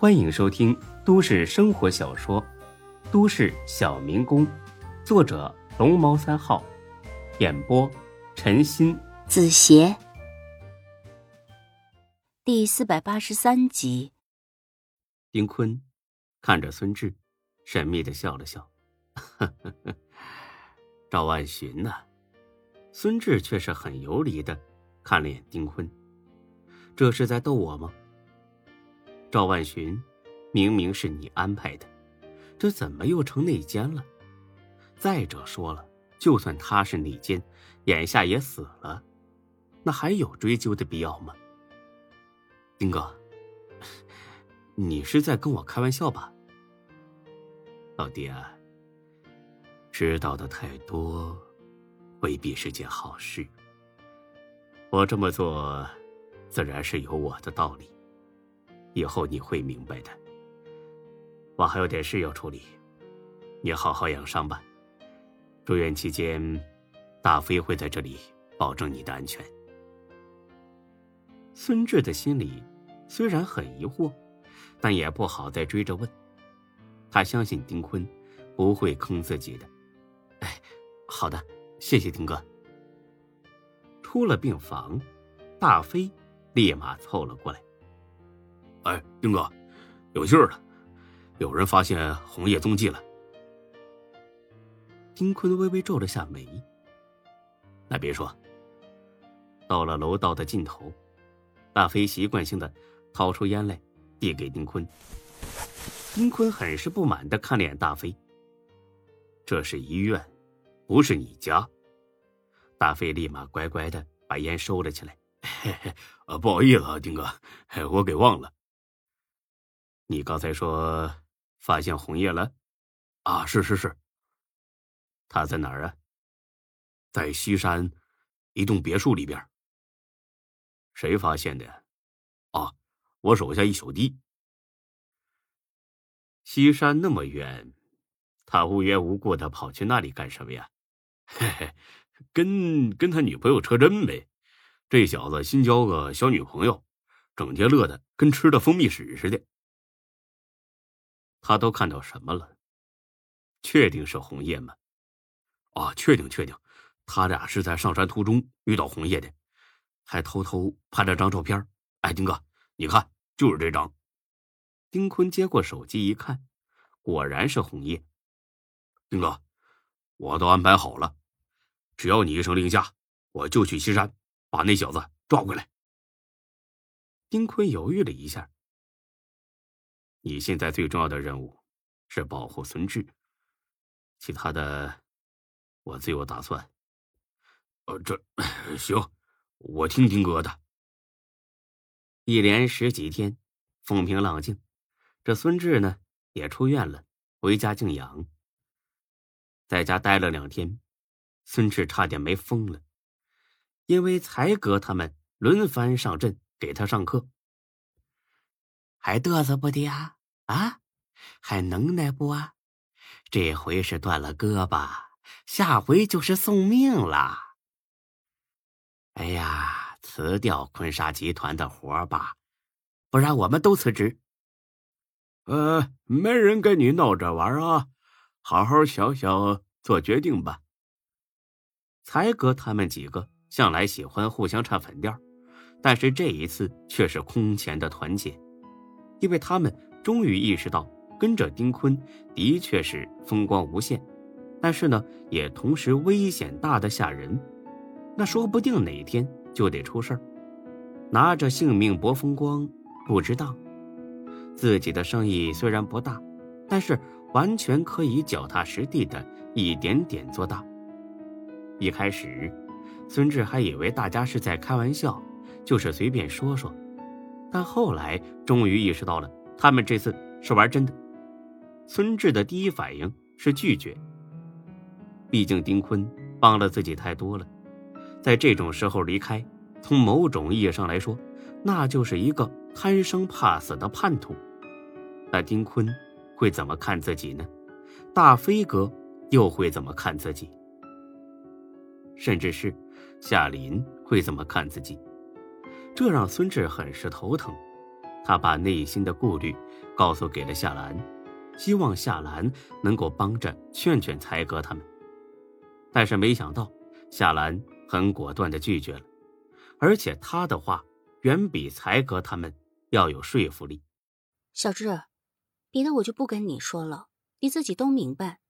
欢迎收听都市生活小说《都市小民工》，作者龙猫三号，演播陈鑫、子邪，第四百八十三集。丁坤看着孙志，神秘的笑了笑：“ 赵万寻呐。”孙志却是很游离的看了眼丁坤，这是在逗我吗？赵万寻，明明是你安排的，这怎么又成内奸了？再者说了，就算他是内奸，眼下也死了，那还有追究的必要吗？丁哥，你是在跟我开玩笑吧？老弟啊，知道的太多，未必是件好事。我这么做，自然是有我的道理。以后你会明白的。我还有点事要处理，你好好养伤吧。住院期间，大飞会在这里保证你的安全。孙志的心里虽然很疑惑，但也不好再追着问。他相信丁坤不会坑自己的。哎，好的，谢谢丁哥。出了病房，大飞立马凑了过来。哎，丁哥，有信儿了，有人发现红叶踪迹了。丁坤微微皱了下眉。那别说，到了楼道的尽头，大飞习惯性的掏出烟来，递给丁坤。丁坤很是不满的看了眼大飞。这是医院，不是你家。大飞立马乖乖的把烟收了起来。嘿嘿，呃，不好意思啊，丁哥，我给忘了。你刚才说发现红叶了，啊，是是是。他在哪儿啊？在西山一栋别墅里边。谁发现的？啊，我手下一小弟。西山那么远，他无缘无故的跑去那里干什么呀？嘿嘿，跟跟他女朋友车真呗。这小子新交个小女朋友，整天乐的跟吃的蜂蜜屎似的。他都看到什么了？确定是红叶吗？啊，确定确定，他俩是在上山途中遇到红叶的，还偷偷拍了张照片。哎，丁哥，你看，就是这张。丁坤接过手机一看，果然是红叶。丁哥，我都安排好了，只要你一声令下，我就去西山把那小子抓回来。丁坤犹豫了一下。你现在最重要的任务是保护孙志，其他的我自有打算。呃，这行，我听丁哥的。一连十几天，风平浪静，这孙志呢也出院了，回家静养。在家待了两天，孙志差点没疯了，因为才哥他们轮番上阵给他上课。还嘚瑟不的啊？啊，还能耐不啊？这回是断了胳膊，下回就是送命了。哎呀，辞掉坤沙集团的活吧，不然我们都辞职。呃，没人跟你闹着玩啊，好好想想做决定吧。才哥他们几个向来喜欢互相唱反调，但是这一次却是空前的团结。因为他们终于意识到，跟着丁坤的确是风光无限，但是呢，也同时危险大的吓人。那说不定哪天就得出事儿，拿着性命搏风光不值当。自己的生意虽然不大，但是完全可以脚踏实地的一点点做大。一开始，孙志还以为大家是在开玩笑，就是随便说说。但后来终于意识到了，他们这次是玩真的。孙志的第一反应是拒绝，毕竟丁坤帮了自己太多了，在这种时候离开，从某种意义上来说，那就是一个贪生怕死的叛徒。那丁坤会怎么看自己呢？大飞哥又会怎么看自己？甚至是夏林会怎么看自己？这让孙志很是头疼，他把内心的顾虑告诉给了夏兰，希望夏兰能够帮着劝劝才哥他们。但是没想到，夏兰很果断的拒绝了，而且他的话远比才哥他们要有说服力。小志，别的我就不跟你说了，你自己都明白。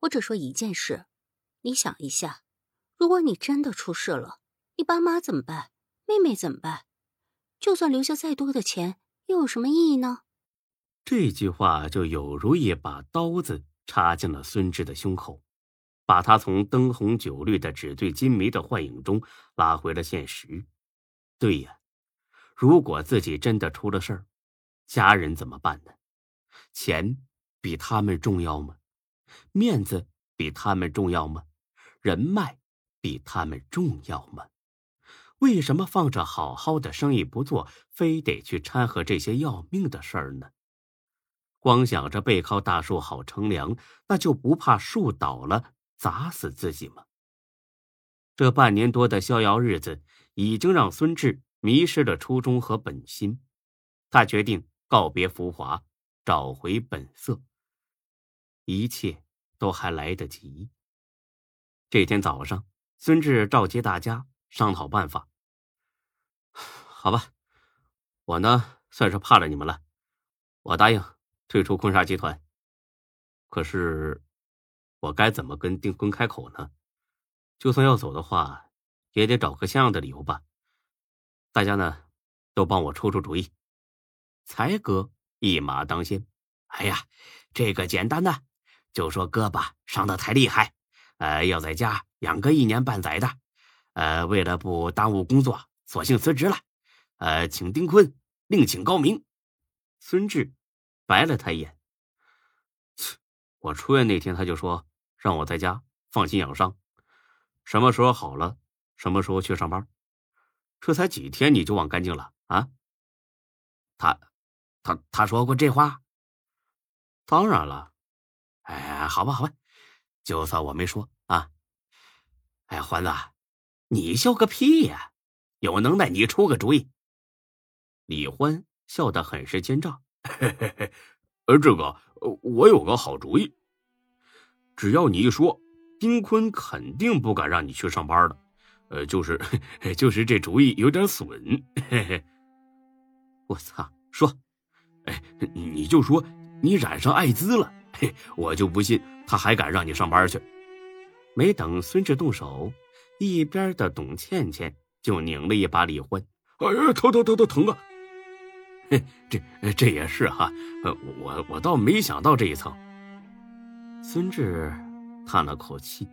我只说一件事，你想一下，如果你真的出事了，你爸妈怎么办？妹妹怎么办？就算留下再多的钱，又有什么意义呢？这句话就有如一把刀子插进了孙志的胸口。把他从灯红酒绿的纸醉金迷的幻影中拉回了现实。对呀，如果自己真的出了事儿，家人怎么办呢？钱比他们重要吗？面子比他们重要吗？人脉比他们重要吗？为什么放着好好的生意不做，非得去掺和这些要命的事儿呢？光想着背靠大树好乘凉，那就不怕树倒了？砸死自己吗？这半年多的逍遥日子，已经让孙志迷失了初衷和本心。他决定告别浮华，找回本色。一切都还来得及。这天早上，孙志召集大家商讨办法。好吧，我呢算是怕了你们了，我答应退出坤沙集团。可是。我该怎么跟丁坤开口呢？就算要走的话，也得找个像样的理由吧。大家呢，都帮我出出主意。才哥一马当先。哎呀，这个简单的，就说胳膊伤得太厉害，呃，要在家养个一年半载的。呃，为了不耽误工作，索性辞职了。呃，请丁坤，另请高明。孙志白了他一眼。我出院那天他就说。让我在家放心养伤，什么时候好了，什么时候去上班。这才几天你就忘干净了啊？他，他他说过这话？当然了。哎，好吧，好吧，就算我没说啊。哎，欢子，你笑个屁呀！有能耐你出个主意。李欢笑得很是奸诈。嘿嘿嘿，呃，这个，我有个好主意。只要你一说，丁坤肯定不敢让你去上班的。呃，就是，就是这主意有点损。嘿嘿，我操！说，哎，你就说你染上艾滋了，嘿，我就不信他还敢让你上班去。没等孙志动手，一边的董倩倩就拧了一把李欢。哎呀，疼疼疼疼疼啊！嘿，这这也是哈，我我倒没想到这一层。孙志叹了口气：“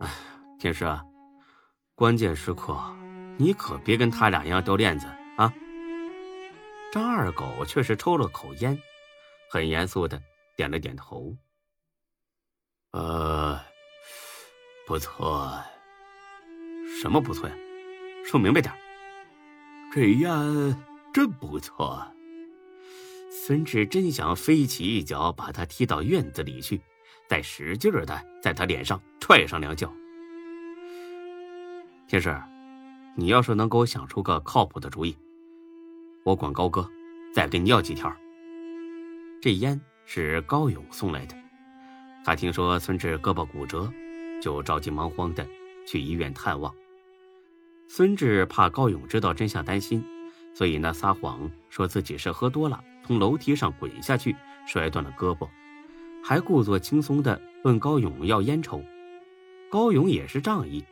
哎，天师啊，关键时刻你可别跟他俩一样掉链子啊！”张二狗却是抽了口烟，很严肃的点了点头：“呃，不错。什么不错呀？说明白点。这烟真不错。”孙志真想飞起一脚把他踢到院子里去，再使劲的在他脸上踹上两脚。天师，你要是能给我想出个靠谱的主意，我管高哥再跟你要几条。这烟是高勇送来的，他听说孙志胳膊骨折，就着急忙慌的去医院探望。孙志怕高勇知道真相担心，所以呢撒谎说自己是喝多了。从楼梯上滚下去，摔断了胳膊，还故作轻松的问高勇要烟抽。高勇也是仗义，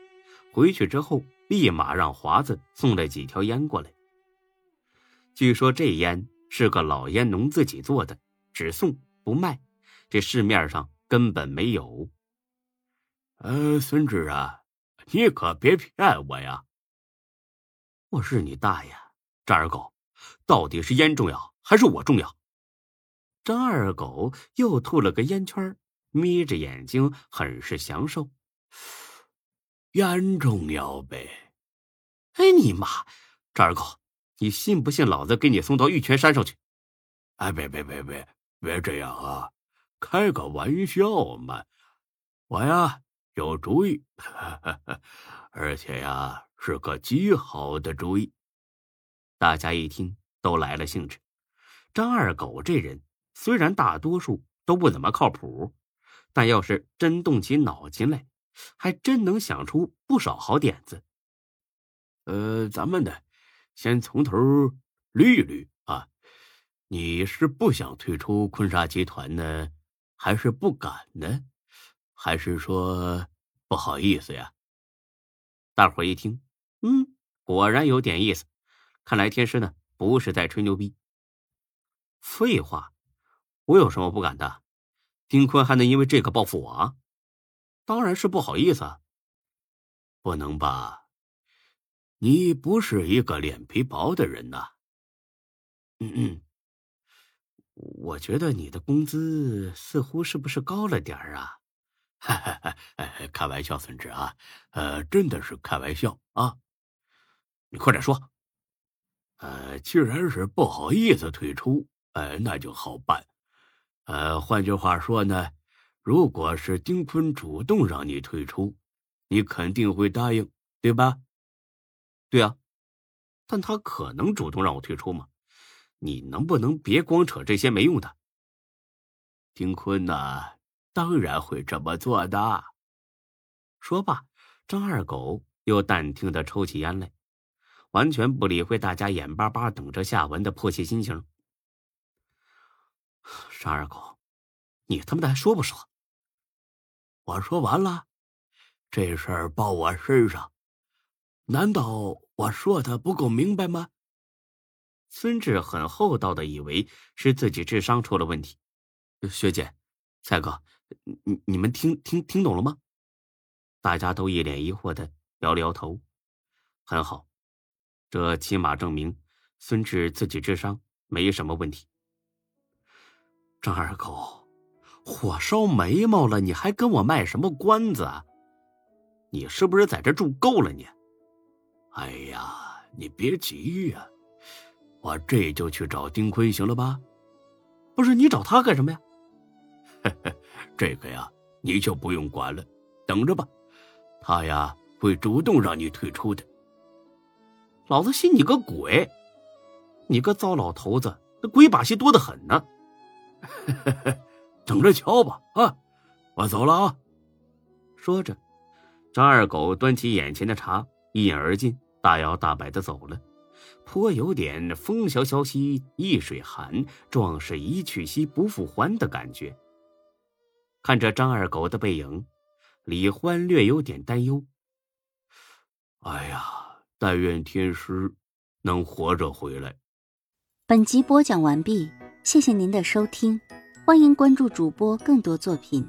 回去之后立马让华子送了几条烟过来。据说这烟是个老烟农自己做的，只送不卖，这市面上根本没有。呃，孙志啊，你可别骗我呀！我日你大爷，张二狗，到底是烟重要？还是我重要。张二狗又吐了个烟圈，眯着眼睛，很是享受。烟重要呗？哎你妈！张二狗，你信不信老子给你送到玉泉山上去？哎，别别别别别这样啊！开个玩笑嘛。我呀有主意，而且呀是个极好的主意。大家一听。都来了兴致。张二狗这人虽然大多数都不怎么靠谱，但要是真动起脑筋来，还真能想出不少好点子。呃，咱们呢，先从头捋一捋啊。你是不想退出坤沙集团呢，还是不敢呢，还是说不好意思呀？大伙一听，嗯，果然有点意思。看来天师呢不是在吹牛逼。废话，我有什么不敢的？丁坤还能因为这个报复我？当然是不好意思。不能吧？你不是一个脸皮薄的人呐。嗯嗯，我觉得你的工资似乎是不是高了点儿啊？哈哈，开玩笑，孙志啊，呃，真的是开玩笑啊。你快点说。呃，既然是不好意思退出，呃，那就好办。呃，换句话说呢，如果是丁坤主动让你退出，你肯定会答应，对吧？对啊，但他可能主动让我退出吗？你能不能别光扯这些没用的？丁坤呢，当然会这么做的。说罢，张二狗又淡定的抽起烟来，完全不理会大家眼巴巴等着下文的迫切心情。张二狗，你他妈的还说不说？我说完了，这事儿报我身上。难道我说的不够明白吗？孙志很厚道的以为是自己智商出了问题。学姐，蔡哥，你你们听听听懂了吗？大家都一脸疑惑的摇了摇头。很好，这起码证明孙志自己智商没什么问题。张二狗，火烧眉毛了，你还跟我卖什么关子？啊？你是不是在这住够了你？哎呀，你别急呀，我这就去找丁坤，行了吧？不是你找他干什么呀？这个呀，你就不用管了，等着吧，他呀会主动让你退出的。老子信你个鬼！你个糟老头子，那鬼把戏多得很呢。等着瞧吧，啊，我走了啊。说着，张二狗端起眼前的茶，一饮而尽。大摇大摆的走了，颇有点“风萧萧兮易水寒，壮士一去兮不复还”的感觉。看着张二狗的背影，李欢略有点担忧。哎呀，但愿天师能活着回来。本集播讲完毕，谢谢您的收听，欢迎关注主播更多作品。